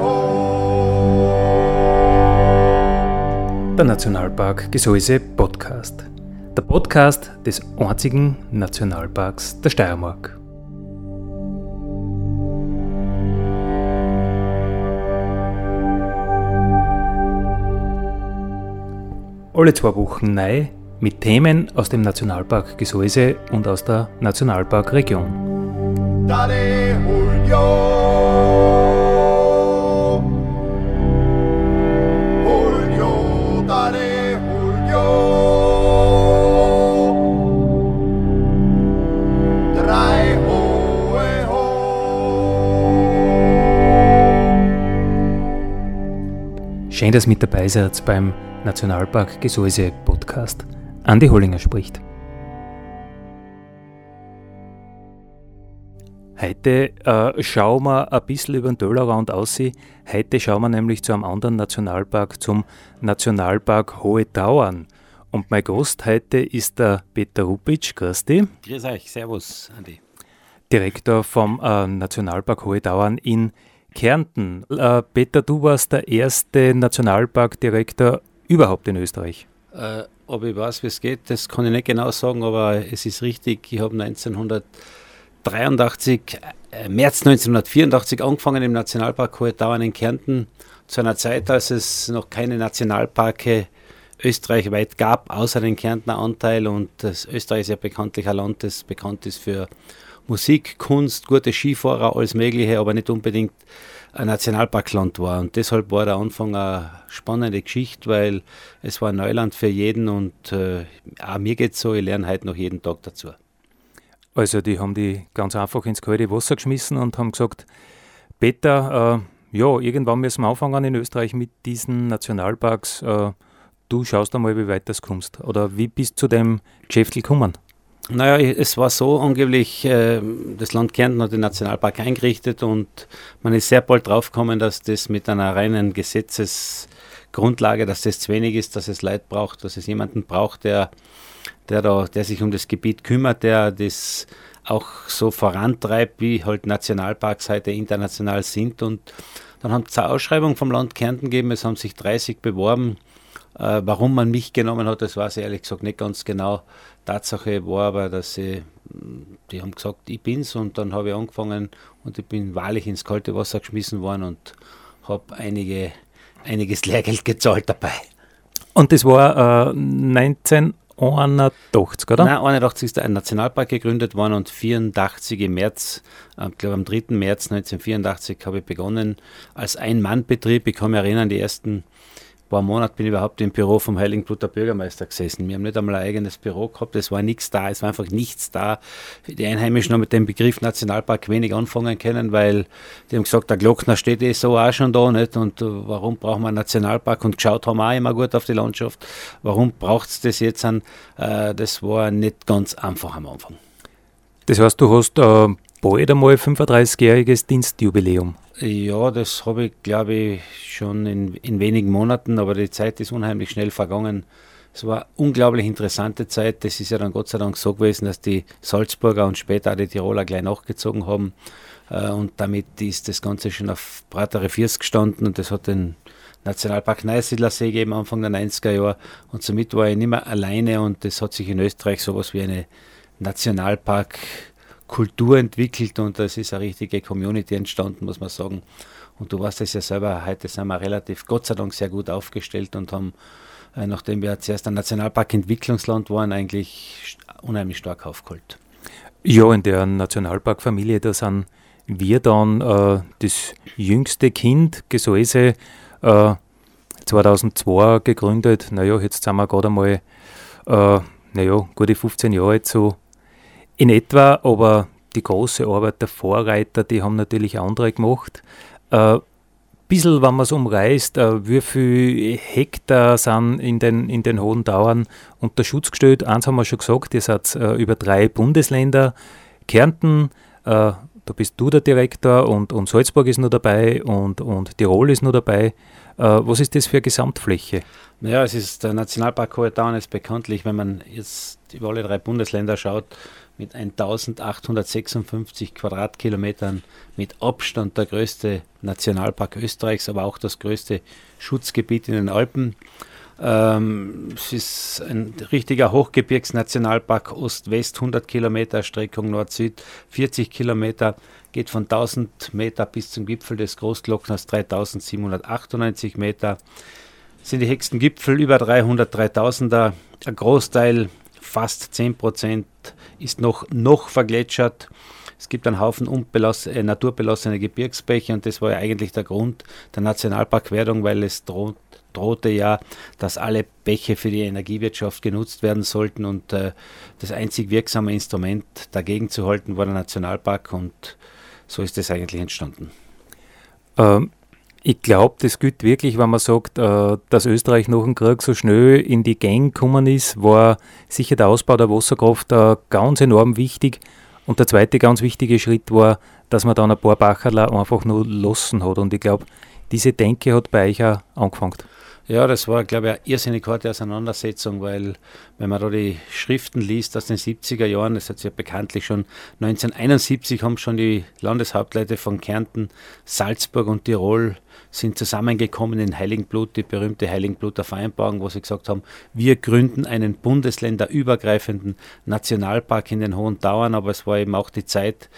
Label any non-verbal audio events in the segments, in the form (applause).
Ho. Der Nationalpark Gesäuse Podcast. Der Podcast des einzigen Nationalparks der Steiermark. Alle zwei Wochen neu mit Themen aus dem Nationalpark Gesäuse und aus der Nationalparkregion. Dale Julio. Schön, dass ihr mit dabei seid beim Nationalpark Gesäuse Podcast. Andi Hollinger spricht. Heute äh, schauen wir ein bisschen über den Tellerrand aus. Heute schauen wir nämlich zu einem anderen Nationalpark, zum Nationalpark Hohe Tauern. Und mein Gast heute ist der Peter Rupic, grüß dich, Grüß euch, Servus, Andi. Direktor vom äh, Nationalpark Hohe Tauern in Kärnten. Äh, Peter, du warst der erste Nationalparkdirektor überhaupt in Österreich. Äh, ob ich weiß, wie es geht, das kann ich nicht genau sagen, aber es ist richtig. Ich habe 1983, äh, März 1984 angefangen im Nationalpark Hohe Tauern in Kärnten, zu einer Zeit, als es noch keine Nationalparke österreichweit gab, außer den Kärntner Anteil. Und das Österreich ist ja bekanntlich ein Land, das bekannt ist für Musik, Kunst, gute Skifahrer, alles Mögliche, aber nicht unbedingt ein Nationalparkland war. Und deshalb war der Anfang eine spannende Geschichte, weil es war Neuland für jeden und äh, auch mir geht es so, ich lerne heute noch jeden Tag dazu. Also die haben die ganz einfach ins kalte Wasser geschmissen und haben gesagt, Peter, äh, ja, irgendwann müssen wir anfangen in Österreich mit diesen Nationalparks. Äh, du schaust einmal, wie weit das kommst. Oder wie bist du zu dem Geschäft gekommen? Naja, es war so angeblich, äh, das Land Kärnten hat den Nationalpark eingerichtet und man ist sehr bald draufgekommen, dass das mit einer reinen Gesetzesgrundlage, dass das zu wenig ist, dass es Leute braucht, dass es jemanden braucht, der, der, da, der sich um das Gebiet kümmert, der das auch so vorantreibt, wie halt Nationalparks heute international sind. Und dann haben es eine Ausschreibung vom Land Kärnten gegeben, es haben sich 30 beworben. Äh, warum man mich genommen hat, das weiß ich ehrlich gesagt nicht ganz genau. Tatsache war aber, dass sie, die haben gesagt, ich bin's und dann habe ich angefangen und ich bin wahrlich ins kalte Wasser geschmissen worden und habe einige, einiges (laughs) Lehrgeld gezahlt dabei. Und das war äh, 1981, oder? Nein, 81 ist ein Nationalpark gegründet worden und 84 im März, äh, ich glaube am 3. März 1984 habe ich begonnen als Ein-Mann-Betrieb. Ich kann mich erinnern, die ersten paar Monate bin ich überhaupt im Büro vom Heiligen Blut der Bürgermeister gesessen. Wir haben nicht einmal ein eigenes Büro gehabt, es war nichts da, es war einfach nichts da. Die Einheimischen haben mit dem Begriff Nationalpark wenig anfangen können, weil die haben gesagt, der Glockner steht eh so auch schon da, nicht? Und äh, warum brauchen wir einen Nationalpark? Und geschaut haben auch immer gut auf die Landschaft. Warum braucht es das jetzt an? Äh, das war nicht ganz einfach am Anfang. Das heißt, du hast äh, bald einmal 35-jähriges Dienstjubiläum. Ja, das habe ich, glaube ich, schon in, in wenigen Monaten, aber die Zeit ist unheimlich schnell vergangen. Es war eine unglaublich interessante Zeit. Das ist ja dann Gott sei Dank so gewesen, dass die Salzburger und später auch die Tiroler gleich nachgezogen haben. Äh, Und damit ist das Ganze schon auf breitere Viers gestanden und das hat den Nationalpark Neusiedlersee gegeben Anfang der 90er Jahre. Und somit war ich nicht mehr alleine und das hat sich in Österreich sowas wie eine Nationalpark Kultur entwickelt und es ist eine richtige Community entstanden, muss man sagen. Und du weißt es ja selber, heute sind wir relativ, Gott sei Dank, sehr gut aufgestellt und haben, äh, nachdem wir zuerst ein Nationalpark-Entwicklungsland waren, eigentlich unheimlich stark aufgeholt. Ja, in der Nationalparkfamilie, da sind wir dann äh, das jüngste Kind, Gesäuse, äh, 2002 gegründet. Naja, jetzt sind wir gerade einmal, äh, naja, gute 15 Jahre alt so in etwa, aber die große Arbeit der Vorreiter, die haben natürlich andere gemacht. Äh, bisschen, wenn man es umreißt, äh, wie viele Hektar sind in den, in den hohen Dauern unter Schutz gestellt. Eins haben wir schon gesagt, ihr seid äh, über drei Bundesländer, Kärnten, äh, da bist du der Direktor und, und Salzburg ist nur dabei und, und Tirol ist nur dabei. Äh, was ist das für eine Gesamtfläche? Naja, es ist der Nationalpark Hohe Tauern ist bekanntlich, wenn man jetzt über alle drei Bundesländer schaut, mit 1856 Quadratkilometern mit Abstand der größte Nationalpark Österreichs, aber auch das größte Schutzgebiet in den Alpen. Ähm, es ist ein richtiger Hochgebirgsnationalpark Ost-West, 100 Kilometer, Streckung Nord-Süd 40 Kilometer, geht von 1000 Meter bis zum Gipfel des Großglockners 3798 Meter. Sind die höchsten Gipfel über 300, 3000er. Ein Großteil, fast 10 Prozent, ist noch, noch vergletschert. Es gibt einen Haufen äh, naturbelassene Gebirgsbäche und das war ja eigentlich der Grund der Nationalparkwerdung, weil es droht, drohte ja, dass alle Bäche für die Energiewirtschaft genutzt werden sollten und äh, das einzig wirksame Instrument dagegen zu halten war der Nationalpark und so ist es eigentlich entstanden. Ähm, ich glaube, das gilt wirklich, wenn man sagt, äh, dass Österreich nach dem Krieg so schnell in die Gang gekommen ist, war sicher der Ausbau der Wasserkraft äh, ganz enorm wichtig. Und der zweite ganz wichtige Schritt war, dass man dann ein paar Bacherler einfach nur lassen hat. Und ich glaube, diese Denke hat bei euch auch angefangen. Ja, das war, glaube ich, eine irrsinnig harte Auseinandersetzung, weil wenn man da die Schriften liest aus den 70er Jahren, das hat ja bekanntlich schon 1971 haben schon die Landeshauptleute von Kärnten, Salzburg und Tirol sind zusammengekommen in Heiligenblut, die berühmte Heiligenbluter Vereinbarung, wo sie gesagt haben, wir gründen einen bundesländerübergreifenden Nationalpark in den Hohen Tauern, aber es war eben auch die Zeit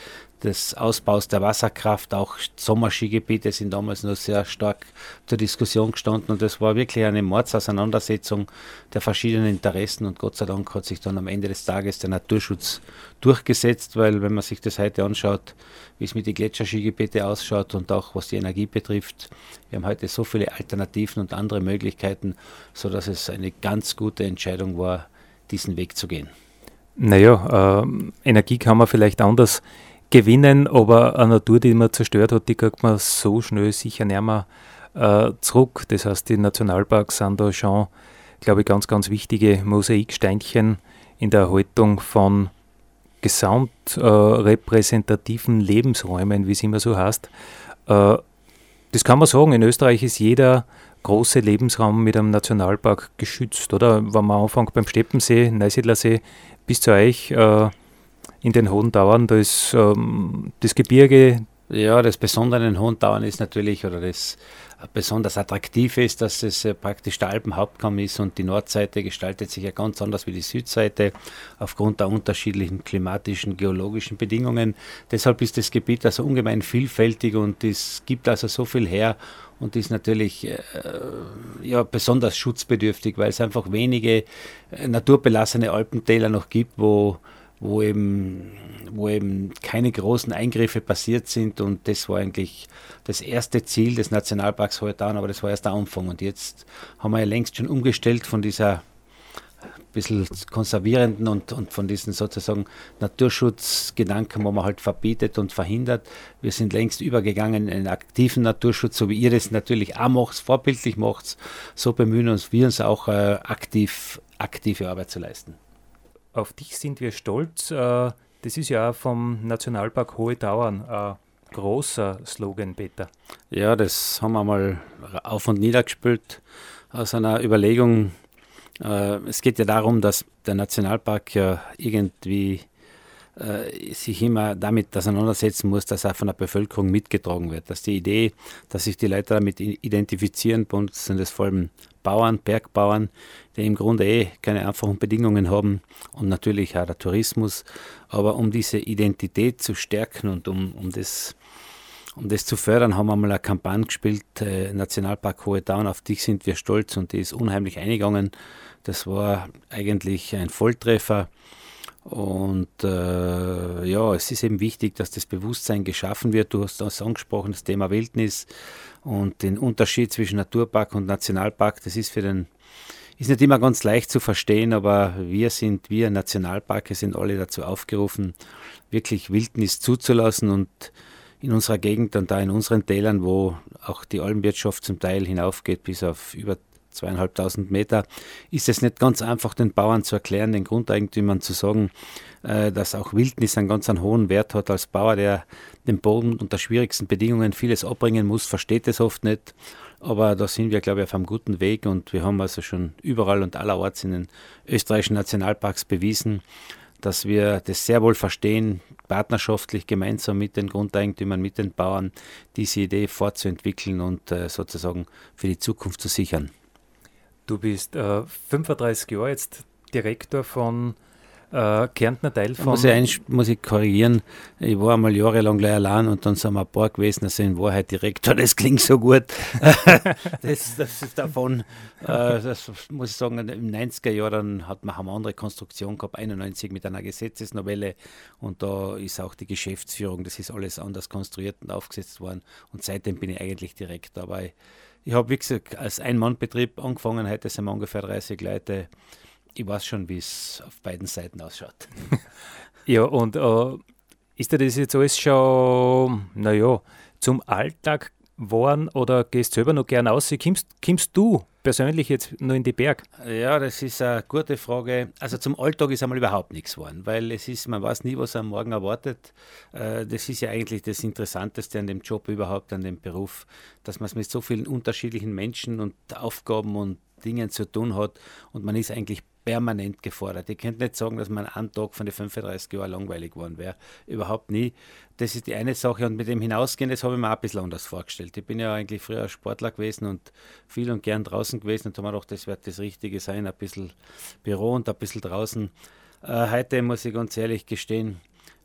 des Ausbaus der Wasserkraft, auch Sommerskigebiete sind damals noch sehr stark zur Diskussion gestanden und es war wirklich eine Mordsauseinandersetzung der verschiedenen Interessen und Gott sei Dank hat sich dann am Ende des Tages der Naturschutz durchgesetzt, weil wenn man sich das heute anschaut, wie es mit den Gletscherskigebieten ausschaut und auch was die Energie betrifft, wir haben heute so viele Alternativen und andere Möglichkeiten, sodass es eine ganz gute Entscheidung war, diesen Weg zu gehen. Naja, äh, Energie kann man vielleicht anders gewinnen, aber eine Natur, die man zerstört hat, die kriegt man so schnell sicher nicht mehr äh, zurück. Das heißt, die Nationalparks sind da schon, glaube ich, ganz, ganz wichtige Mosaiksteinchen in der Erhaltung von gesamtrepräsentativen äh, Lebensräumen, wie es immer so heißt. Äh, das kann man sagen, in Österreich ist jeder große Lebensraum mit einem Nationalpark geschützt, oder? Wenn man anfängt beim Steppensee, Neusiedlersee bis zu euch, äh, in den Hohen Tauern. Da ist ähm, das Gebirge. Ja, das Besondere in den Hohen Tauern ist natürlich, oder das besonders attraktive ist, dass es äh, praktisch der Alpenhauptkamm ist und die Nordseite gestaltet sich ja ganz anders wie die Südseite aufgrund der unterschiedlichen klimatischen, geologischen Bedingungen. Deshalb ist das Gebiet also ungemein vielfältig und es gibt also so viel her und ist natürlich äh, ja, besonders schutzbedürftig, weil es einfach wenige äh, naturbelassene Alpentäler noch gibt, wo wo eben, wo eben keine großen Eingriffe passiert sind. Und das war eigentlich das erste Ziel des Nationalparks Hohetan, aber das war erst der Anfang. Und jetzt haben wir ja längst schon umgestellt von dieser bisschen konservierenden und, und von diesen sozusagen Naturschutzgedanken, wo man halt verbietet und verhindert. Wir sind längst übergegangen in einen aktiven Naturschutz, so wie ihr das natürlich auch macht, vorbildlich macht. So bemühen uns wir uns auch äh, aktiv, aktive Arbeit zu leisten. Auf dich sind wir stolz. Äh, das ist ja vom Nationalpark Hohe Tauern ein großer Slogan, Peter. Ja, das haben wir mal auf und nieder gespielt aus einer Überlegung. Äh, es geht ja darum, dass der Nationalpark ja irgendwie äh, sich immer damit auseinandersetzen muss, dass er von der Bevölkerung mitgetragen wird. Dass die Idee, dass sich die Leute damit identifizieren, bei uns sind es vor allem Bauern, Bergbauern, die im Grunde eh keine einfachen Bedingungen haben und natürlich auch der Tourismus. Aber um diese Identität zu stärken und um, um das um das zu fördern, haben wir mal eine Kampagne gespielt, äh, Nationalpark Hohe Tauern, auf dich sind wir stolz und die ist unheimlich eingegangen. Das war eigentlich ein Volltreffer. Und äh, ja, es ist eben wichtig, dass das Bewusstsein geschaffen wird. Du hast das angesprochen, das Thema Wildnis und den Unterschied zwischen Naturpark und Nationalpark. Das ist für den ist nicht immer ganz leicht zu verstehen, aber wir sind, wir Nationalparke sind alle dazu aufgerufen, wirklich Wildnis zuzulassen und in unserer Gegend und da in unseren Tälern, wo auch die Almwirtschaft zum Teil hinaufgeht bis auf über zweieinhalbtausend Meter, ist es nicht ganz einfach, den Bauern zu erklären, den Grundeigentümern zu sagen, äh, dass auch Wildnis einen ganz einen hohen Wert hat. Als Bauer, der den Boden unter schwierigsten Bedingungen vieles abbringen muss, versteht es oft nicht. Aber da sind wir, glaube ich, auf einem guten Weg und wir haben also schon überall und allerorts in den österreichischen Nationalparks bewiesen, dass wir das sehr wohl verstehen, partnerschaftlich gemeinsam mit den Grundeigentümern, mit den Bauern diese Idee fortzuentwickeln und äh, sozusagen für die Zukunft zu sichern. Du bist äh, 35 Jahre jetzt Direktor von äh, Kärntner Teil von. Muss ich, muss ich korrigieren, ich war einmal jahrelang gleich allein und dann sind wir ein paar gewesen, also in Wahrheit Direktor, das klingt so gut. (laughs) das, das ist davon, äh, das muss ich sagen, im 90er Jahr dann hat man eine andere Konstruktion gehabt, 91 mit einer Gesetzesnovelle und da ist auch die Geschäftsführung, das ist alles anders konstruiert und aufgesetzt worden und seitdem bin ich eigentlich Direktor. Aber ich, ich habe, wie gesagt, als Ein-Mann-Betrieb angefangen, heute sind wir ungefähr 30 Leute ich weiß schon, wie es auf beiden Seiten ausschaut. (laughs) ja, und äh, ist dir das jetzt alles schon, naja, zum Alltag geworden oder gehst du selber noch gern aus? Kommst, kommst du persönlich jetzt nur in die Berg? Ja, das ist eine gute Frage. Also zum Alltag ist einmal überhaupt nichts geworden, weil es ist, man weiß nie, was am Morgen erwartet. Äh, das ist ja eigentlich das Interessanteste an dem Job überhaupt, an dem Beruf, dass man es mit so vielen unterschiedlichen Menschen und Aufgaben und Dingen zu tun hat und man ist eigentlich permanent gefordert. Ich könnte nicht sagen, dass man einen Tag von den 35 Jahren langweilig geworden wäre. Überhaupt nie. Das ist die eine Sache. Und mit dem Hinausgehen, das habe ich mir auch ein bisschen anders vorgestellt. Ich bin ja eigentlich früher Sportler gewesen und viel und gern draußen gewesen und habe mir gedacht, das wird das Richtige sein. Ein bisschen Büro und ein bisschen draußen. Äh, heute muss ich ganz ehrlich gestehen,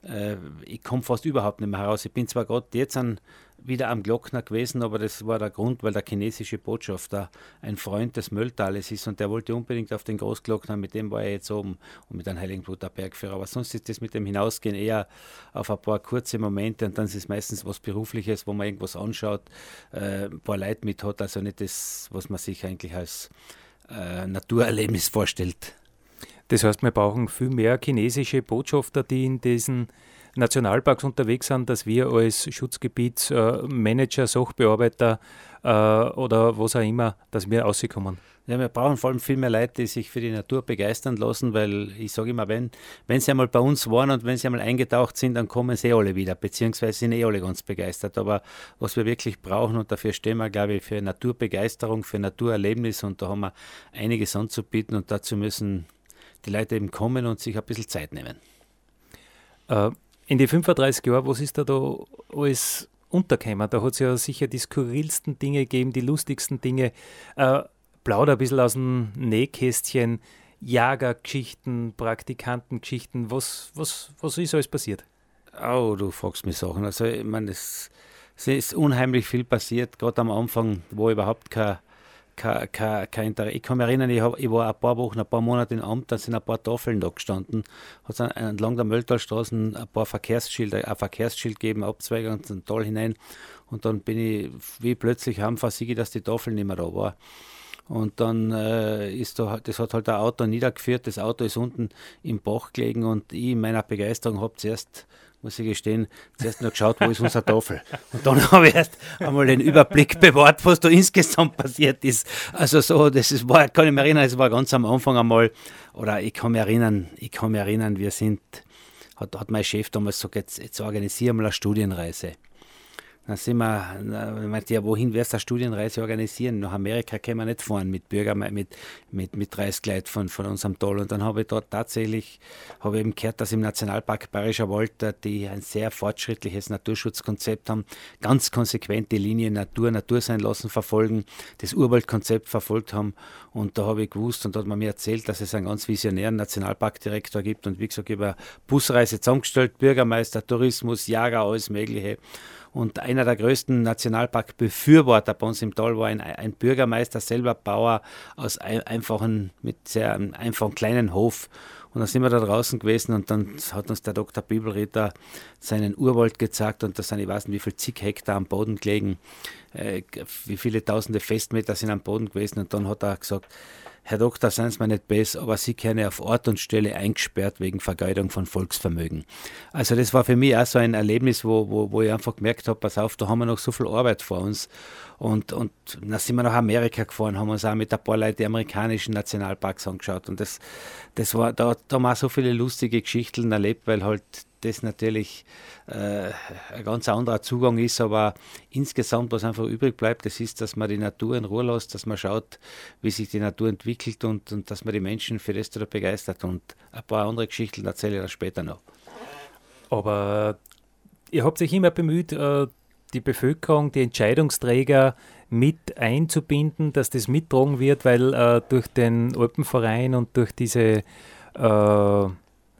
äh, ich komme fast überhaupt nicht mehr heraus. Ich bin zwar gerade jetzt an, wieder am Glockner gewesen, aber das war der Grund, weil der chinesische Botschafter ein Freund des Mölltales ist und der wollte unbedingt auf den Großglockner, mit dem war er jetzt oben und mit einem Heiligenbluter Bergführer. Aber sonst ist das mit dem Hinausgehen eher auf ein paar kurze Momente und dann ist es meistens was Berufliches, wo man irgendwas anschaut, äh, ein paar Leute mit hat, also nicht das, was man sich eigentlich als äh, Naturerlebnis vorstellt. Das heißt, wir brauchen viel mehr chinesische Botschafter, die in diesen Nationalparks unterwegs sind, dass wir als Schutzgebietsmanager, Sachbearbeiter äh, oder was auch immer, dass wir rauskommen. Ja, wir brauchen vor allem viel mehr Leute, die sich für die Natur begeistern lassen, weil ich sage immer, wenn, wenn sie einmal bei uns waren und wenn sie einmal eingetaucht sind, dann kommen sie eh alle wieder, beziehungsweise sind eh alle ganz begeistert. Aber was wir wirklich brauchen, und dafür stehen wir, glaube ich, für Naturbegeisterung, für Naturerlebnis und da haben wir einiges anzubieten und dazu müssen die Leute eben kommen und sich ein bisschen Zeit nehmen. Äh, in die 35 Jahre, was ist da da alles untergekommen? Da hat es ja sicher die skurrilsten Dinge gegeben, die lustigsten Dinge. Äh, plauder ein bisschen aus dem Nähkästchen, Jagergeschichten, Praktikantengeschichten. Was, was, was ist alles passiert? Oh, du fragst mich Sachen. Also, ich meine, es, es ist unheimlich viel passiert, gerade am Anfang, wo überhaupt kein kein, Interesse. Ich kann mich erinnern, ich, hab, ich war ein paar Wochen, ein paar Monate im Amt, da sind ein paar Tafeln da gestanden. Hat es entlang der Mölltalstraße ein paar Verkehrsschilder, ein Verkehrsschild gegeben, Abzweigung ins Tal hinein. Und dann bin ich, wie plötzlich haben versiege, dass die Tafel nicht mehr da war. Und dann äh, ist da, das hat halt ein Auto niedergeführt, das Auto ist unten im Bach gelegen und ich in meiner Begeisterung habe zuerst muss ich gestehen, zuerst noch geschaut, wo ist unsere Tafel. Und dann (laughs) habe ich erst einmal den Überblick bewahrt, was da insgesamt passiert ist. Also so, das ist, war, kann ich mich erinnern, es war ganz am Anfang einmal, oder ich kann mich erinnern, ich kann mich erinnern, wir sind, hat, hat mein Chef damals gesagt, jetzt, jetzt organisieren wir eine Studienreise. Dann sind wir, meinte ja, wohin wirst du eine Studienreise organisieren? Nach Amerika können wir nicht fahren mit Bürger, mit, mit, mit 30 Leuten von, von unserem Tal. Und dann habe ich dort tatsächlich, habe eben gehört, dass im Nationalpark Bayerischer Wald, die ein sehr fortschrittliches Naturschutzkonzept haben, ganz konsequent die Linie Natur, Natur sein lassen, verfolgen, das Urwaldkonzept verfolgt haben. Und da habe ich gewusst und da hat man mir erzählt, dass es einen ganz visionären Nationalparkdirektor gibt. Und wie gesagt, über Busreise zusammengestellt, Bürgermeister, Tourismus, Jager, alles Mögliche. Und einer der größten Nationalparkbefürworter bei uns im Tal war ein, ein Bürgermeister, selber Bauer aus ein, einfachen, mit sehr einfachen kleinen Hof. Und dann sind wir da draußen gewesen und dann hat uns der Dr. Bibelritter seinen Urwald gezeigt und da sind, ich weiß nicht, wie viel zig Hektar am Boden gelegen, äh, wie viele tausende Festmeter sind am Boden gewesen und dann hat er gesagt, Herr Doktor, seien Sie mir nicht besser, aber Sie können auf Ort und Stelle eingesperrt wegen Vergeudung von Volksvermögen. Also das war für mich auch so ein Erlebnis, wo, wo, wo ich einfach gemerkt habe, pass auf, da haben wir noch so viel Arbeit vor uns. Und, und dann sind wir nach Amerika gefahren, haben uns auch mit ein paar Leuten die amerikanischen Nationalparks angeschaut. Und das, das war, da, da haben wir auch so viele lustige Geschichten erlebt, weil halt das natürlich äh, ein ganz anderer Zugang ist, aber insgesamt, was einfach übrig bleibt, das ist, dass man die Natur in Ruhe lässt, dass man schaut, wie sich die Natur entwickelt und, und dass man die Menschen für das da begeistert. Und ein paar andere Geschichten erzähle ich dann später noch. Aber ihr habt sich immer bemüht, äh, die Bevölkerung, die Entscheidungsträger mit einzubinden, dass das mittragen wird, weil äh, durch den Alpenverein und durch diese äh,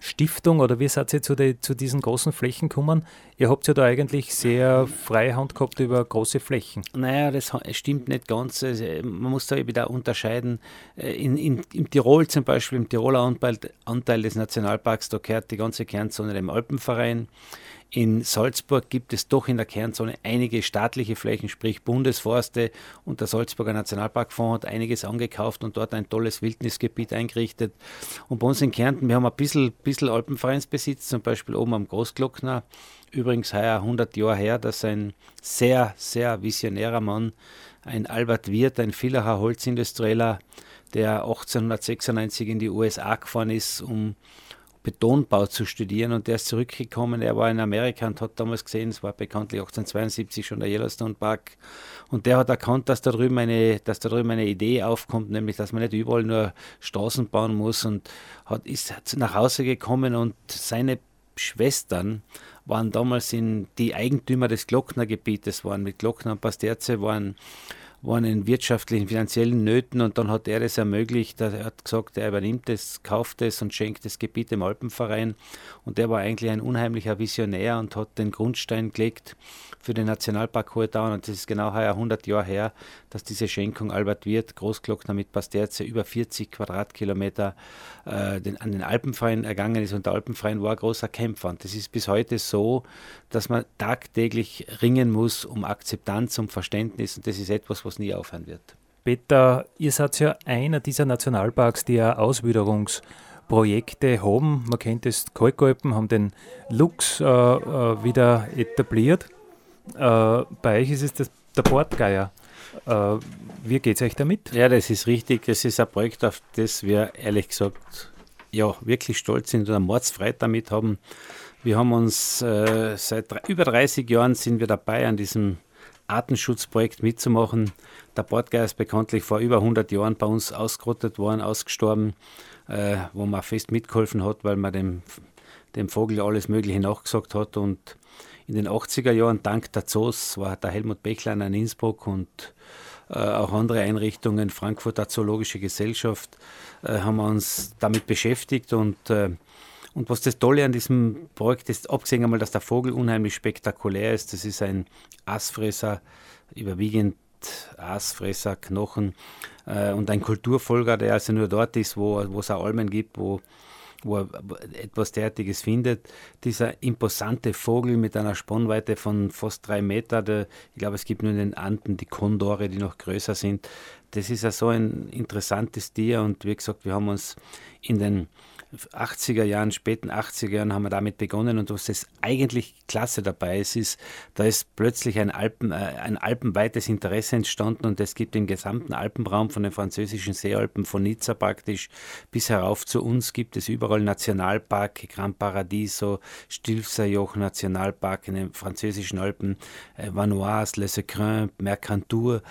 Stiftung oder wie seid ihr zu, die, zu diesen großen Flächen gekommen? Ihr habt ja da eigentlich sehr freie Hand gehabt über große Flächen. Naja, das stimmt nicht ganz. Man muss da wieder unterscheiden. Äh, in, in, Im Tirol zum Beispiel, im Tiroler Anteil, Anteil des Nationalparks, da gehört die ganze Kernzone dem Alpenverein. In Salzburg gibt es doch in der Kernzone einige staatliche Flächen, sprich Bundesforste und der Salzburger Nationalparkfonds hat einiges angekauft und dort ein tolles Wildnisgebiet eingerichtet. Und bei uns in Kärnten, wir haben ein bisschen, bisschen Alpenvereinsbesitz, zum Beispiel oben am Großglockner. Übrigens heuer 100 Jahre her, dass ein sehr, sehr visionärer Mann, ein Albert Wirth, ein Villacher Holzindustrieller, der 1896 in die USA gefahren ist, um Betonbau zu studieren und der ist zurückgekommen. Er war in Amerika und hat damals gesehen, es war bekanntlich 1872 schon der Yellowstone Park und der hat erkannt, dass da drüben eine, dass da drüben eine Idee aufkommt, nämlich dass man nicht überall nur Straßen bauen muss und hat, ist nach Hause gekommen und seine Schwestern waren damals in die Eigentümer des Glocknergebietes, waren mit Glockner und Pasterze, waren waren in wirtschaftlichen, finanziellen Nöten und dann hat er es ermöglicht. Er hat gesagt, er übernimmt es, kauft es und schenkt das Gebiet dem Alpenverein. Und er war eigentlich ein unheimlicher Visionär und hat den Grundstein gelegt für den Nationalpark Hohe Dauern. Und das ist genau heuer 100 Jahre her, dass diese Schenkung Albert Wirth, Großglockner mit Pasterze, über 40 Quadratkilometer äh, den, an den Alpenverein ergangen ist. Und der Alpenverein war ein großer Kämpfer. Und das ist bis heute so, dass man tagtäglich ringen muss um Akzeptanz, um Verständnis. Und das ist etwas, was nie aufhören wird. Peter, ihr seid ja einer dieser Nationalparks, die ja Auswüderungsprojekte haben. Man kennt das Kalkalpen, haben den Lux äh, äh, wieder etabliert. Äh, bei euch ist es das, der Portgeier. Äh, wie geht es euch damit? Ja, das ist richtig. Es ist ein Projekt, auf das wir ehrlich gesagt ja, wirklich stolz sind und Mordsfreude damit haben. Wir haben uns äh, seit über 30 Jahren sind wir dabei, an diesem Artenschutzprojekt mitzumachen. Der Portgeier ist bekanntlich vor über 100 Jahren bei uns ausgerottet worden, ausgestorben, äh, wo man fest mitgeholfen hat, weil man dem, dem Vogel alles Mögliche nachgesagt hat und in den 80er Jahren, dank der Zoos, war der Helmut Bechlein in Innsbruck und äh, auch andere Einrichtungen, Frankfurter Zoologische Gesellschaft, äh, haben wir uns damit beschäftigt und äh, und was das Tolle an diesem Projekt ist, abgesehen einmal, dass der Vogel unheimlich spektakulär ist, das ist ein Aasfresser, überwiegend Aasfresser, Knochen äh, und ein Kulturfolger, der also nur dort ist, wo, es auch Almen gibt, wo wo er etwas derartiges findet. Dieser imposante Vogel mit einer Spannweite von fast drei Meter, der, ich glaube, es gibt nur in den Anden die Kondore, die noch größer sind. Das ist ja so ein interessantes Tier und wie gesagt, wir haben uns in den 80er Jahren, späten 80er Jahren haben wir damit begonnen und was das eigentlich klasse dabei ist, ist, da ist plötzlich ein, Alpen, äh, ein alpenweites Interesse entstanden und es gibt im gesamten Alpenraum von den französischen Seealpen von Nizza praktisch bis herauf zu uns gibt es überall Nationalpark, Grand Paradiso, Stilfserjoch Nationalpark in den französischen Alpen, äh, Vanoise, Les Écrins, Mercantour,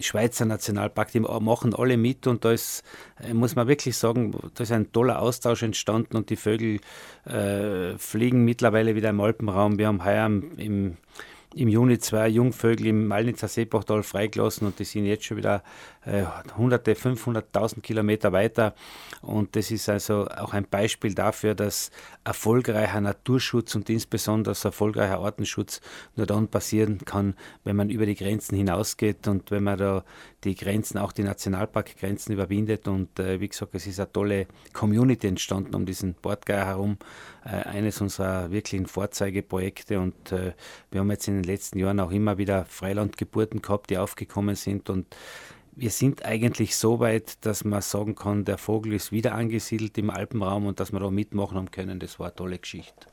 Schweizer Nationalpark, die machen alle mit und da ist, äh, muss man wirklich sagen, da ist ein toller Austausch entstanden und die Vögel äh, fliegen mittlerweile wieder im Alpenraum. Wir haben heuer im, im Juni zwei Jungvögel im Malnitzer Seebachtal freigelassen und die sind jetzt schon wieder äh, hunderte, 500.000 Kilometer weiter. Und das ist also auch ein Beispiel dafür, dass erfolgreicher Naturschutz und insbesondere erfolgreicher Artenschutz nur dann passieren kann, wenn man über die Grenzen hinausgeht und wenn man da die Grenzen, auch die Nationalparkgrenzen überwindet. Und äh, wie gesagt, es ist eine tolle Community entstanden um diesen Bordgeier herum. Äh, eines unserer wirklichen Vorzeigeprojekte. Und äh, wir haben jetzt in den letzten Jahren auch immer wieder Freilandgeburten gehabt, die aufgekommen sind. Und wir sind eigentlich so weit, dass man sagen kann, der Vogel ist wieder angesiedelt im Alpenraum und dass wir da mitmachen haben können. Das war eine tolle Geschichte.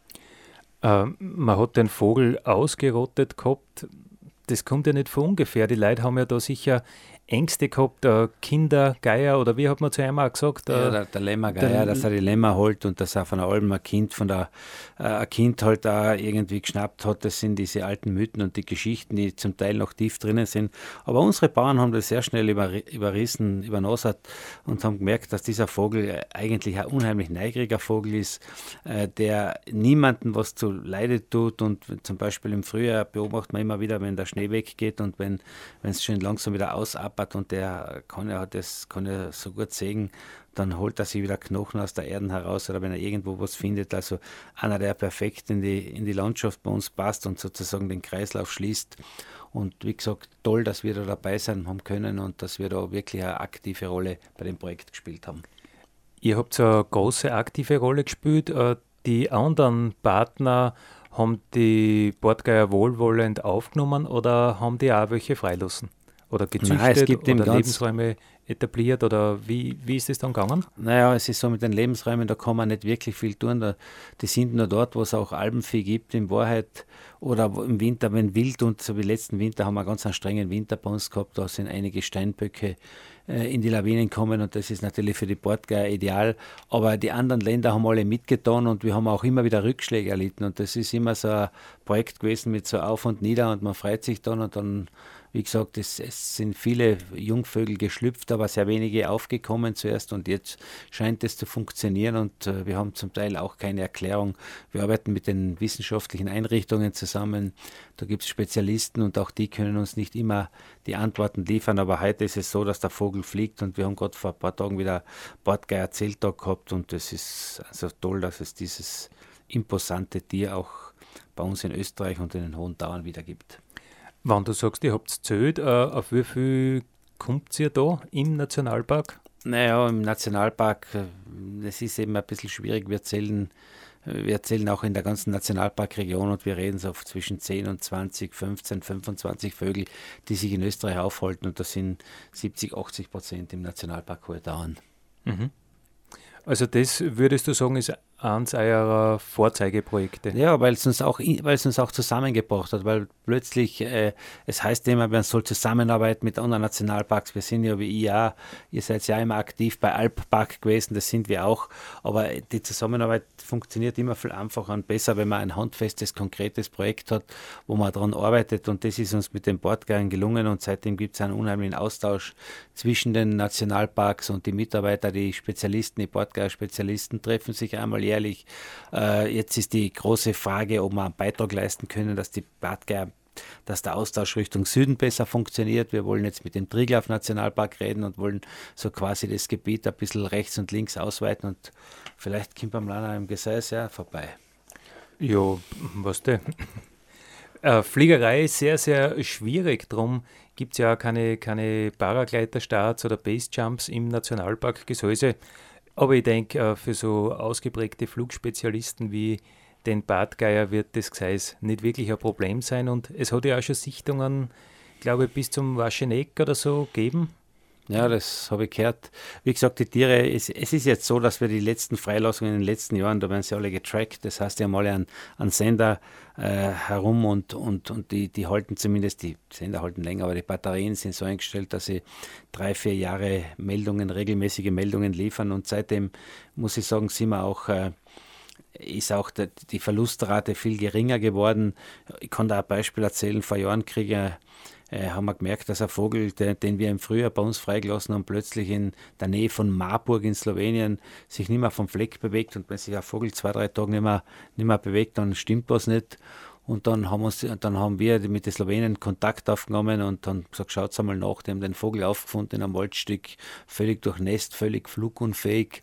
Äh, man hat den Vogel ausgerottet gehabt. Das kommt ja nicht von ungefähr. Die Leute haben ja da sicher Ängste gehabt, äh, Kinder, Geier oder wie hat man zu einem auch gesagt? Äh, ja, der, der Lämmergeier, dass er die Lämmer holt und dass er von der Alm ein Kind von der äh, ein Kind halt da irgendwie geschnappt hat. Das sind diese alten Mythen und die Geschichten, die zum Teil noch tief drinnen sind. Aber unsere Bauern haben das sehr schnell über, überrissen, übernosert und haben gemerkt, dass dieser Vogel eigentlich ein unheimlich neugriger Vogel ist, äh, der niemandem was zu Leide tut. Und zum Beispiel im Frühjahr beobachtet man immer wieder, wenn der Schnee weggeht und wenn es schon langsam wieder ausab klappert und der kann ja das kann ja so gut sägen, dann holt er sich wieder Knochen aus der Erde heraus oder wenn er irgendwo was findet. Also einer, der perfekt in die, in die Landschaft bei uns passt und sozusagen den Kreislauf schließt. Und wie gesagt, toll, dass wir da dabei sein haben können und dass wir da wirklich eine aktive Rolle bei dem Projekt gespielt haben. Ihr habt so eine große aktive Rolle gespielt. Äh, die anderen Partner haben die Bordgeier wohlwollend aufgenommen oder haben die auch welche freilassen? Oder gezüchtet Nein, es gibt oder Lebensräume etabliert oder wie, wie ist es dann gegangen? Naja, es ist so mit den Lebensräumen, da kann man nicht wirklich viel tun. Da, die sind nur dort, wo es auch Albenvieh gibt, in Wahrheit. Oder im Winter, wenn wild und so wie letzten Winter haben wir ganz einen strengen Winter bei uns gehabt, da sind einige Steinböcke äh, in die Lawinen kommen und das ist natürlich für die Portgeier ideal. Aber die anderen Länder haben alle mitgetan und wir haben auch immer wieder Rückschläge erlitten und das ist immer so ein Projekt gewesen mit so Auf und Nieder und man freut sich dann und dann wie gesagt, es, es, sind viele Jungvögel geschlüpft, aber sehr wenige aufgekommen zuerst und jetzt scheint es zu funktionieren und äh, wir haben zum Teil auch keine Erklärung. Wir arbeiten mit den wissenschaftlichen Einrichtungen zusammen, da gibt es Spezialisten und auch die können uns nicht immer die Antworten liefern, aber heute ist es so, dass der Vogel fliegt und wir haben gerade vor ein paar Tagen wieder Bordgeier Zelttag gehabt und es ist also toll, dass es dieses imposante Tier auch bei uns in Österreich und in den Hohen Tauern wieder gibt. Wenn du sagst, ihr habt zählt, äh, auf wie viel kommt ihr da im Nationalpark? Naja, im Nationalpark, das äh, ist eben ein bisschen schwierig. Wir zählen, äh, wir zählen auch in der ganzen Nationalparkregion und wir reden so zwischen 10 und 20, 15, 25 Vögel, die sich in Österreich aufhalten und das sind 70, 80 Prozent im Nationalpark Hohe Dauern. Mhm. Also das würdest du sagen, ist eines eurer Vorzeigeprojekte. Ja, weil es uns auch, weil es uns auch zusammengebracht hat, weil plötzlich, äh, es heißt immer, man soll zusammenarbeiten mit anderen Nationalparks. Wir sind ja wie IA, ihr seid ja immer aktiv bei Alppark gewesen, das sind wir auch. Aber die Zusammenarbeit funktioniert immer viel einfacher und besser, wenn man ein handfestes, konkretes Projekt hat, wo man daran arbeitet. Und das ist uns mit den Bordgeiern gelungen und seitdem gibt es einen unheimlichen Austausch zwischen den Nationalparks und die Mitarbeiter, die Spezialisten, die Bordgeier-Spezialisten treffen sich einmal jährlich. Äh, jetzt ist die große Frage, ob wir einen Beitrag leisten können, dass die Badgeier dass der Austausch Richtung Süden besser funktioniert. Wir wollen jetzt mit dem Triglav Nationalpark reden und wollen so quasi das Gebiet ein bisschen rechts und links ausweiten und vielleicht kommt beim Lana im Gesäß ja vorbei. Ja, was denn? Äh, Fliegerei ist sehr, sehr schwierig. Darum gibt es ja keine, keine Paragleiter-Starts oder Basejumps im Nationalpark Gesäuse. Aber ich denke, äh, für so ausgeprägte Flugspezialisten wie den Bartgeier wird das Gseis nicht wirklich ein Problem sein. Und es hat ja auch schon Sichtungen, glaube ich, bis zum Wascheneck oder so gegeben. Ja, das habe ich gehört. Wie gesagt, die Tiere, es, es, ist jetzt so, dass wir die letzten Freilassungen in den letzten Jahren, da werden sie alle getrackt. Das heißt, die haben alle einen, einen Sender äh, herum und, und, und die, die halten zumindest, die Sender halten länger, aber die Batterien sind so eingestellt, dass sie drei, vier Jahre Meldungen, regelmäßige Meldungen liefern. Und seitdem, muss ich sagen, sind wir auch. Äh, ist auch die Verlustrate viel geringer geworden. Ich kann da ein Beispiel erzählen. Vor Jahren kriege ich äh, haben wir gemerkt, dass ein Vogel, den, den, wir im Frühjahr bei uns freigelassen haben, plötzlich in der Nähe von Marburg in Slowenien sich nicht mehr vom Fleck bewegt. Und wenn sich ein Vogel zwei, drei Tage nicht mehr, nicht mehr bewegt, dann stimmt was nicht. Und dann haben, uns, dann haben wir mit den Slowenen Kontakt aufgenommen und dann gesagt, schaut einmal nach, die haben den Vogel aufgefunden in einem Waldstück, völlig durchnässt, völlig flugunfähig.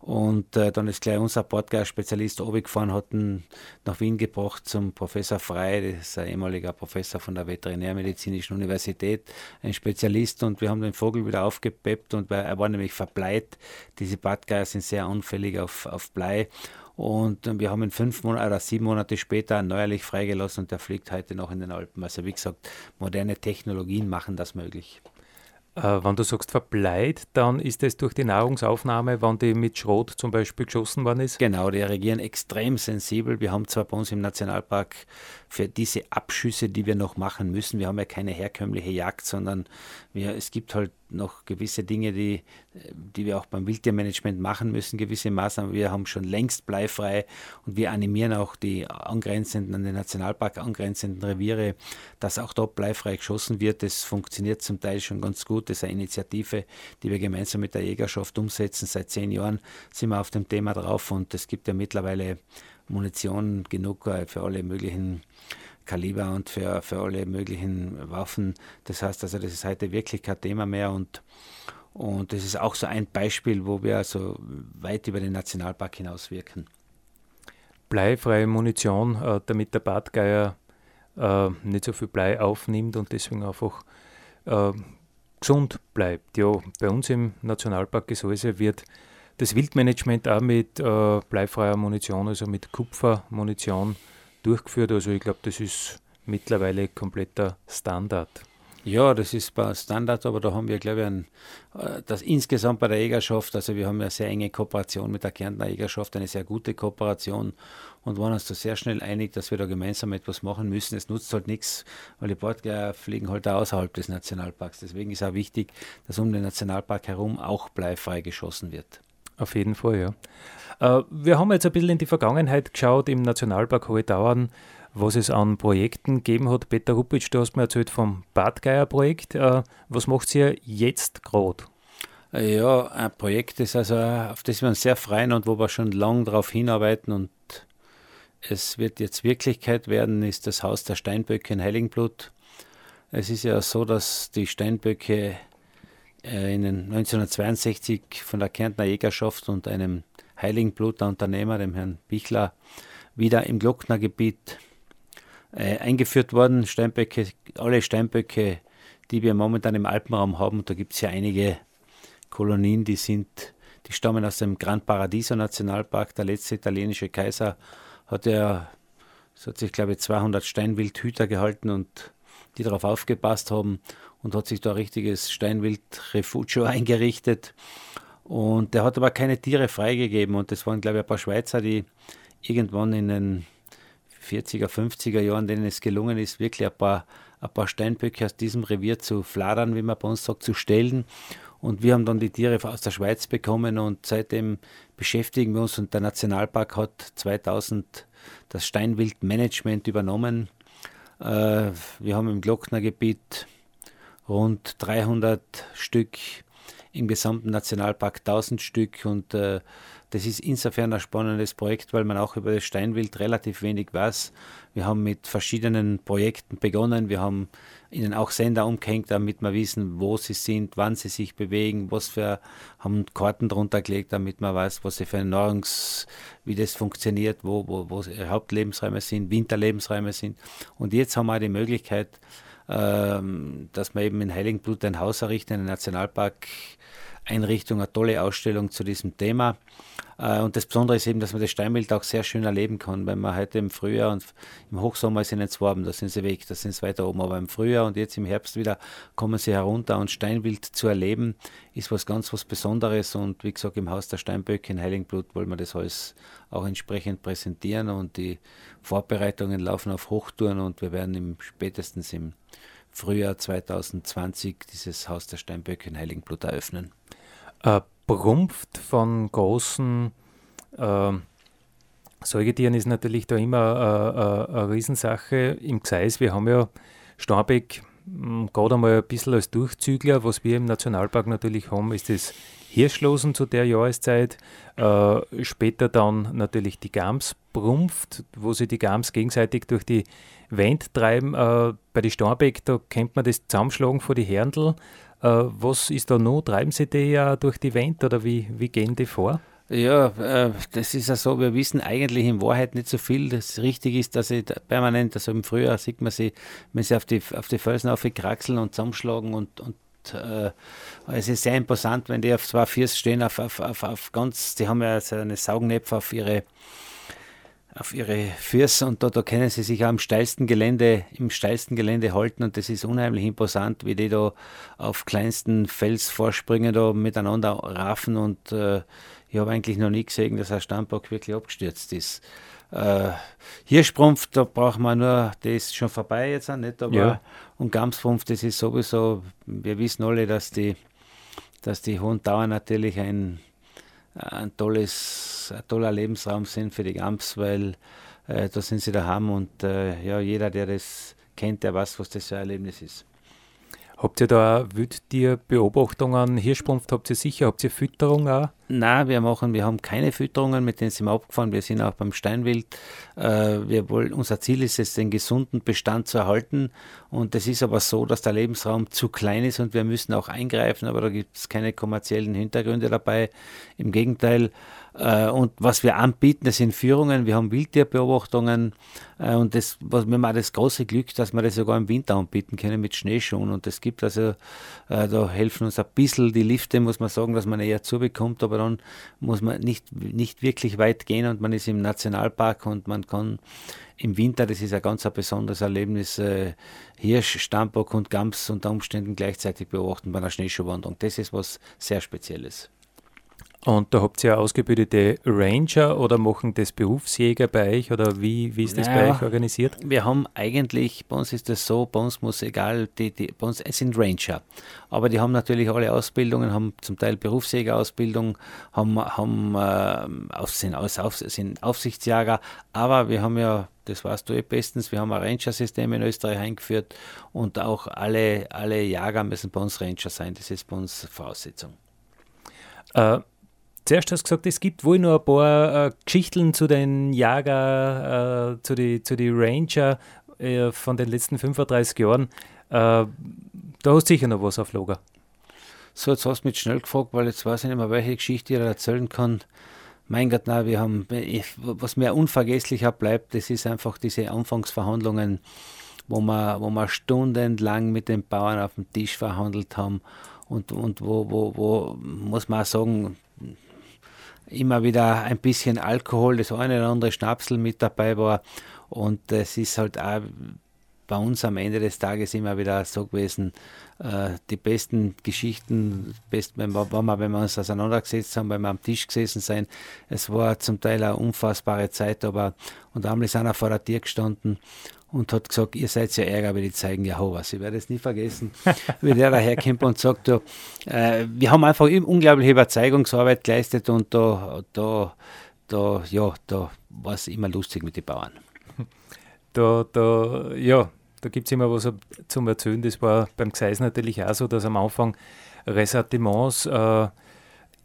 Und äh, dann ist gleich unser Podcast-Spezialist runtergefahren, hat ihn nach Wien gebracht zum Professor Frey, das ist ein ehemaliger Professor von der Veterinärmedizinischen Universität, ein Spezialist. Und wir haben den Vogel wieder aufgepeppt und er war nämlich verbleit. Diese Badgeier sind sehr anfällig auf, auf Blei. Und wir haben ihn fünf Monate oder sieben Monate später neuerlich freigelassen und der fliegt heute noch in den Alpen. Also wie gesagt, moderne Technologien machen das möglich. Äh, wenn du sagst verbleit, dann ist das durch die Nahrungsaufnahme, wenn die mit Schrot zum Beispiel geschossen worden ist? Genau, die reagieren extrem sensibel. Wir haben zwar bei uns im Nationalpark für diese Abschüsse, die wir noch machen müssen, wir haben ja keine herkömmliche Jagd, sondern wir, es gibt halt noch gewisse Dinge, die, die wir auch beim Wildtiermanagement machen müssen, gewisse Maßnahmen. Wir haben schon längst bleifrei und wir animieren auch die angrenzenden, an den Nationalpark angrenzenden Reviere, dass auch dort bleifrei geschossen wird. Das funktioniert zum Teil schon ganz gut. Das ist eine Initiative, die wir gemeinsam mit der Jägerschaft umsetzen. Seit zehn Jahren sind wir auf dem Thema drauf und es gibt ja mittlerweile Munition genug äh, für alle möglichen Kaliber und für, für alle möglichen Waffen. Das heißt also, das ist heute wirklich kein Thema mehr und, und das ist auch so ein Beispiel, wo wir also weit über den Nationalpark hinaus wirken. Bleifreie Munition, äh, damit der Bartgeier äh, nicht so viel Blei aufnimmt und deswegen einfach äh, gesund bleibt. Ja, bei uns im Nationalpark Gesäuse wird das Wildmanagement auch mit bleifreier Munition, also mit Kupfermunition durchgeführt. Also ich glaube, das ist mittlerweile kompletter Standard. Ja, das ist bei Standard, aber da haben wir, glaube ich, ein, äh, das insgesamt bei der Jägerschaft, also wir haben ja sehr enge Kooperation mit der Kärntner Jägerschaft, eine sehr gute Kooperation und waren uns da sehr schnell einig, dass wir da gemeinsam etwas machen müssen. Es nutzt halt nichts, weil die Bordgeier fliegen halt außerhalb des Nationalparks. Deswegen ist auch wichtig, dass um den Nationalpark herum auch bleifrei geschossen wird. Auf jeden Fall, ja. Äh, wir haben jetzt ein bisschen in die Vergangenheit geschaut im Nationalpark Hohe Dauern, was es an Projekten gegeben hat. Peter Ruppitsch, du hast mir erzählt vom Badgeier-Projekt. Äh, was macht ihr jetzt gerade? Ja, ein Projekt ist also, auf das wir uns sehr freuen und wo wir schon lange darauf hinarbeiten und es wird jetzt Wirklichkeit werden, ist das Haus der Steinböcke in Heiligenblut. Es ist ja so, dass die Steinböcke äh, in 1962 von der Kärntner Jägerschaft und einem Heiligenbluter Unternehmer, dem Herrn Bichler, wieder im Glocknergebiet äh, eingeführt worden. Steinböcke, alle Steinböcke, die wir momentan im Alpenraum haben, da gibt es ja einige Kolonien, die sind, die stammen aus dem Gran Paradiso Nationalpark. Der letzte italienische Kaiser hat ja, es hat sich glaube ich 200 Steinwildhüter gehalten und die darauf aufgepasst haben und hat sich da ein richtiges Steinwild-Refugio (laughs) eingerichtet. Und der hat aber keine Tiere freigegeben. Und das waren, glaube ich, ein paar Schweizer, die irgendwann in den 40er, 50er Jahren, denen es gelungen ist, wirklich ein paar, ein paar Steinböcke aus diesem Revier zu fladern, wie man bei uns sagt, zu stellen. Und wir haben dann die Tiere aus der Schweiz bekommen und seitdem beschäftigen wir uns und der Nationalpark hat 2000 das Steinwildmanagement übernommen. Äh, wir haben im Glocknergebiet rund 300 Stück im gesamten Nationalpark 1000 Stück und äh, das ist insofern ein spannendes Projekt, weil man auch über das Steinwild relativ wenig weiß. Wir haben mit verschiedenen Projekten begonnen. Wir haben ihnen auch Sender umgehängt, damit wir wissen, wo sie sind, wann sie sich bewegen, was für, haben Karten drunter gelegt, damit man weiß, was sie für Nahrungs, wie das funktioniert, wo, wo, wo Hauptlebensräume sind, Winterlebensräume sind. Und jetzt haben wir die Möglichkeit, ähm, dass man eben in Heiligenblut ein Haus errichten, einen Nationalpark Einrichtung, eine tolle Ausstellung zu diesem Thema. Äh, und das Besondere ist eben, dass man das Steinbild auch sehr schön erleben kann, wenn man heute im Frühjahr und im Hochsommer sind sie Zwarben, da sind sie weg, da sind sie weiter oben. Aber im Frühjahr und jetzt im Herbst wieder kommen sie herunter und Steinbild zu erleben, ist was ganz was Besonderes. Und wie gesagt, im Haus der Steinböcke in Heiligenblut wollen wir das alles auch entsprechend präsentieren und die Vorbereitungen laufen auf Hochtouren und wir werden im, spätestens im Frühjahr 2020 dieses Haus der Steinböcke in Heiligenblut eröffnen. Äh, Prumpft von großen äh, Säugetieren ist natürlich da immer äh, äh, eine Riesensache. Im Gseis, wir haben ja Starbeck hm, gerade einmal ein bisschen als Durchzügler. Was wir im Nationalpark natürlich haben, ist das Hirschlosen zu der Jahreszeit. Äh, später dann natürlich die Gamsbrumpft, wo sie die Gams gegenseitig durch die Wand treiben. Äh, bei den Starbeck, da kennt man das Zusammenschlagen vor die Herndl. Äh, was ist da noch? Treiben Sie die ja durch die Wand oder wie, wie gehen die vor? Ja, äh, das ist ja so, wir wissen eigentlich in Wahrheit nicht so viel. Das richtig ist, dass sie permanent, also im Frühjahr sieht man sie, wenn sie auf die, auf die Felsen aufkraxeln und zusammenschlagen und, und äh, es ist sehr imposant, wenn die auf zwei Viers stehen, auf, auf, auf, auf ganz, die haben ja so eine Saugnäpfe auf ihre auf ihre Füße und da, da können sie sich am steilsten Gelände, im steilsten Gelände halten und das ist unheimlich imposant, wie die da auf kleinsten Felsvorspringen da miteinander raffen und äh, ich habe eigentlich noch nie gesehen, dass ein Stammbock wirklich abgestürzt ist. Äh, Hirschprumpf, da braucht man nur, der ist schon vorbei jetzt, nicht? Aber, ja. Und Gamsprumpf, das ist sowieso, wir wissen alle, dass die, dass die hohen Dauern natürlich ein ein, tolles, ein toller Lebensraum sind für die Gams, weil äh, da sind sie daheim und äh, ja, jeder, der das kennt, der weiß, was das für ein Erlebnis ist. Habt ihr da Wildtierbeobachtungen, Hirschsprunft habt ihr sicher, habt ihr Fütterung auch? Nein, wir machen, wir haben keine Fütterungen, mit denen sind wir abgefahren, wir sind auch beim Steinwild. Äh, wir wollen, unser Ziel ist es, den gesunden Bestand zu erhalten und es ist aber so, dass der Lebensraum zu klein ist und wir müssen auch eingreifen, aber da gibt es keine kommerziellen Hintergründe dabei. Im Gegenteil, und was wir anbieten, das sind Führungen, wir haben Wildtierbeobachtungen äh, und das, was, wir haben das große Glück, dass wir das sogar im Winter anbieten können mit Schneeschuhen und es gibt also, äh, da helfen uns ein bisschen die Lifte, muss man sagen, dass man eher zubekommt, aber dann muss man nicht, nicht wirklich weit gehen und man ist im Nationalpark und man kann im Winter, das ist ein ganz ein besonderes Erlebnis, äh, Hirsch, Stambock und Gams unter Umständen gleichzeitig beobachten bei einer Schneeschuhwanderung. Das ist was sehr Spezielles. Und da habt ihr ja ausgebildete Ranger oder machen das Berufsjäger bei euch oder wie, wie ist das naja, bei euch organisiert? Wir haben eigentlich, bei uns ist das so, bei uns muss egal, die, die, bei uns es sind Ranger. Aber die haben natürlich alle Ausbildungen, haben zum Teil Berufsjägerausbildung, haben, haben äh, sind, aus, auf, sind Aufsichtsjäger, aber wir haben ja das weißt du eh bestens. Wir haben ein Ranger-System in Österreich eingeführt und auch alle, alle Jäger müssen bei uns Ranger sein. Das ist bei uns Voraussetzung. Äh, Zuerst hast du gesagt, es gibt wohl noch ein paar äh, Geschichten zu den Jager, äh, zu den zu die Ranger äh, von den letzten 35 Jahren. Äh, da hast du sicher noch was auf Lager. So, jetzt hast du mich schnell gefragt, weil jetzt weiß ich nicht mehr, welche Geschichte ich erzählen kann. Mein Gott, nein, wir haben, was mir unvergesslicher bleibt, das ist einfach diese Anfangsverhandlungen, wo wir, wo wir stundenlang mit den Bauern auf dem Tisch verhandelt haben und, und wo, wo, wo, muss man auch sagen, immer wieder ein bisschen Alkohol, das eine oder andere Schnapsel mit dabei war. Und es ist halt auch bei uns am Ende des Tages immer wieder so gewesen, äh, die besten Geschichten, best, wenn, wir, wenn, wir, uns auseinandergesetzt haben, wenn wir am Tisch gesessen sind, es war zum Teil eine unfassbare Zeit, aber und einmal ist einer vor der Tür gestanden und hat gesagt, ihr seid ja Ärger wie die Zeigen Jehovas. Ich werde es nie vergessen, (laughs) wie der daherkommt und sagt, du, äh, wir haben einfach unglaubliche Überzeugungsarbeit geleistet und da, da, da, ja, da war es immer lustig mit den Bauern. Da, da, ja, da gibt es immer was zum Erzählen. Das war beim Gseis natürlich auch so, dass am Anfang Ressentiments äh,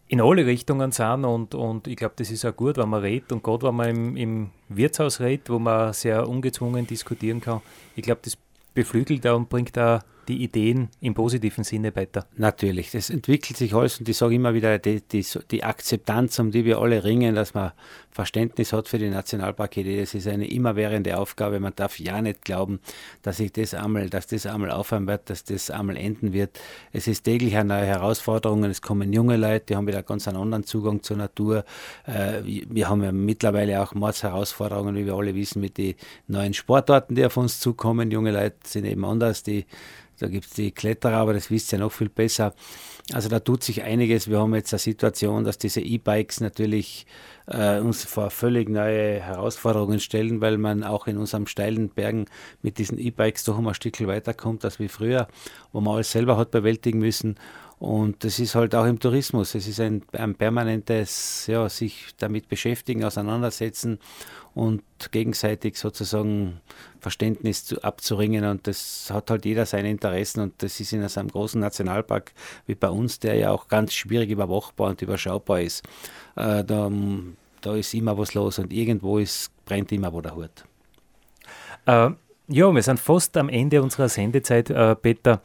in alle Richtungen sind und, und ich glaube, das ist auch gut, wenn man redet und gerade wenn man im, im Wirtshaus redet, wo man sehr ungezwungen diskutieren kann. Ich glaube, das beflügelt auch und bringt da die Ideen im positiven Sinne weiter. Natürlich, das entwickelt sich alles und ich sage immer wieder, die, die, die, Akzeptanz, um die wir alle ringen, dass man Verständnis hat für die Nationalparkidee, das ist eine immerwährende Aufgabe. Man darf ja nicht glauben, dass ich das einmal, dass das einmal aufhören wird, dass das einmal enden wird. Es ist täglich eine neue Herausforderung. Es kommen junge Leute, die haben wieder ganz einen anderen Zugang zur Natur. Äh, wir haben ja mittlerweile auch Mordsherausforderungen, wie wir alle wissen, mit den neuen Sportarten, die auf uns zukommen. Junge Leute sind eben anders, die da gibt es die Kletterer, aber das wisst ihr noch viel besser. Also da tut sich einiges. Wir haben jetzt eine Situation, dass diese E-Bikes natürlich äh, uns vor völlig neue Herausforderungen stellen, weil man auch in unserem steilen Bergen mit diesen E-Bikes doch um ein Stückchen weiterkommt als wie früher, wo man alles selber hat bewältigen müssen. Und das ist halt auch im Tourismus. Es ist ein, ein permanentes, ja, sich damit beschäftigen, auseinandersetzen und gegenseitig sozusagen Verständnis zu, abzuringen. Und das hat halt jeder seine Interessen. Und das ist in einem großen Nationalpark wie bei uns, der ja auch ganz schwierig überwachbar und überschaubar ist. Äh, da, da ist immer was los und irgendwo ist, brennt immer wo der Hut. Äh, ja, wir sind fast am Ende unserer Sendezeit, äh, Peter.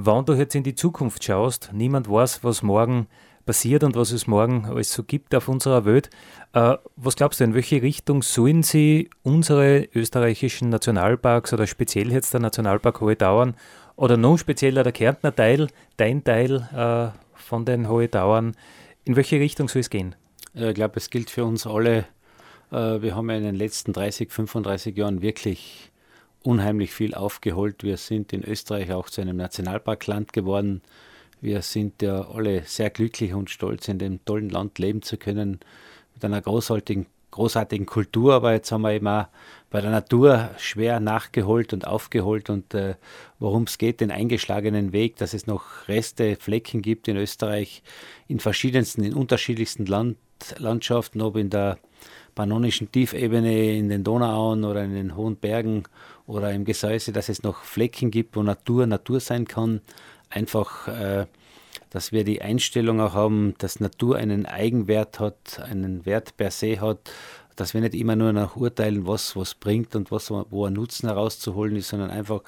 Wenn du jetzt in die Zukunft schaust, niemand weiß, was morgen passiert und was es morgen alles so gibt auf unserer Welt. Äh, was glaubst du, in welche Richtung sollen sie unsere österreichischen Nationalparks oder speziell jetzt der Nationalpark Hohe Dauern oder noch spezieller der Kärntner Teil, dein Teil äh, von den Hohe Dauern, in welche Richtung soll es gehen? Ich glaube, es gilt für uns alle, Äh, wir haben ja in den letzten 30, 35 Jahren wirklich unheimlich viel aufgeholt. Wir sind in Österreich auch zu einem Nationalparkland geworden. Wir sind ja alle sehr glücklich und stolz, in dem tollen Land leben zu können, mit einer großartigen, großartigen Kultur. Aber jetzt haben wir eben auch bei der Natur schwer nachgeholt und aufgeholt und äh, worum es geht, den eingeschlagenen Weg, dass es noch Reste, Flecken gibt in Österreich, in verschiedensten, in unterschiedlichsten Land, Landschaften, ob in der pannonischen Tiefebene, in den Donauauen oder in den hohen Bergen oder im Gesäuse, dass es noch Flecken gibt, wo Natur Natur sein kann. Einfach, äh, dass wir die Einstellung auch haben, dass Natur einen Eigenwert hat, einen Wert per se hat, dass wir nicht immer nur nach urteilen, was was bringt und was, wo ein Nutzen herauszuholen ist, sondern einfach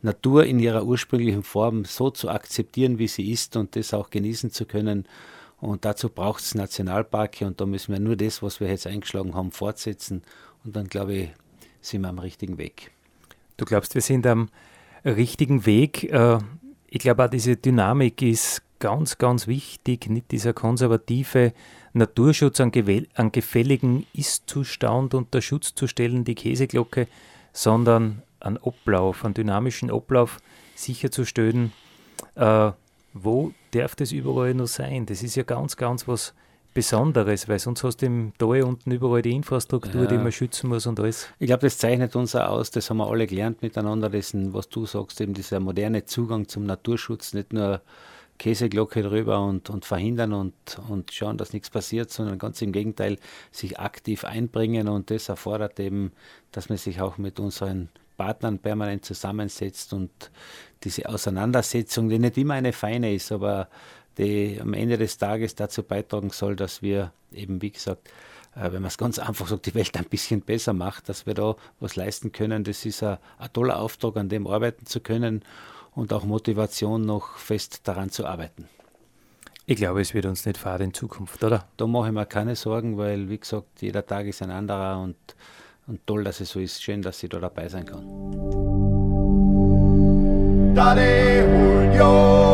Natur in ihrer ursprünglichen Form so zu akzeptieren, wie sie ist und das auch genießen zu können. Und dazu braucht es Nationalparke und da müssen wir nur das, was wir jetzt eingeschlagen haben, fortsetzen. Und dann, glaube ich, sind wir am richtigen Weg. Du glaubst, wir sind am richtigen Weg. Äh, ich glaube auch, diese Dynamik ist ganz, ganz wichtig. Nicht dieser konservative Naturschutz an, an gefälligen Ist-Zustand unter Schutz zu stellen, die Käseglocke, sondern einen Ablauf, einen dynamischen Ablauf sicherzustellen. Äh, wo darf das überall noch sein? Das ist ja ganz, ganz was Besonderes, weil sonst hast du im Tal unten überall die Infrastruktur, ja. die man schützen muss und alles. Ich glaube, das zeichnet uns auch aus, das haben wir alle gelernt miteinander, dessen, was du sagst, eben dieser moderne Zugang zum Naturschutz, nicht nur Käseglocke drüber und, und verhindern und, und schauen, dass nichts passiert, sondern ganz im Gegenteil, sich aktiv einbringen und das erfordert eben, dass man sich auch mit unseren Partnern permanent zusammensetzt und diese Auseinandersetzung, die nicht immer eine feine ist, aber die am Ende des Tages dazu beitragen soll, dass wir eben, wie gesagt, äh, wenn man es ganz einfach sagt, die Welt ein bisschen besser macht, dass wir da was leisten können. Das ist ein, ein toller Auftrag, an dem arbeiten zu können und auch Motivation, noch fest daran zu arbeiten. Ich glaube, es wird uns nicht fad in Zukunft, oder? Da mache ich mir keine Sorgen, weil, wie gesagt, jeder Tag ist ein anderer und, und toll, dass es so ist. Schön, dass ich da dabei sein kann. Dale Julio.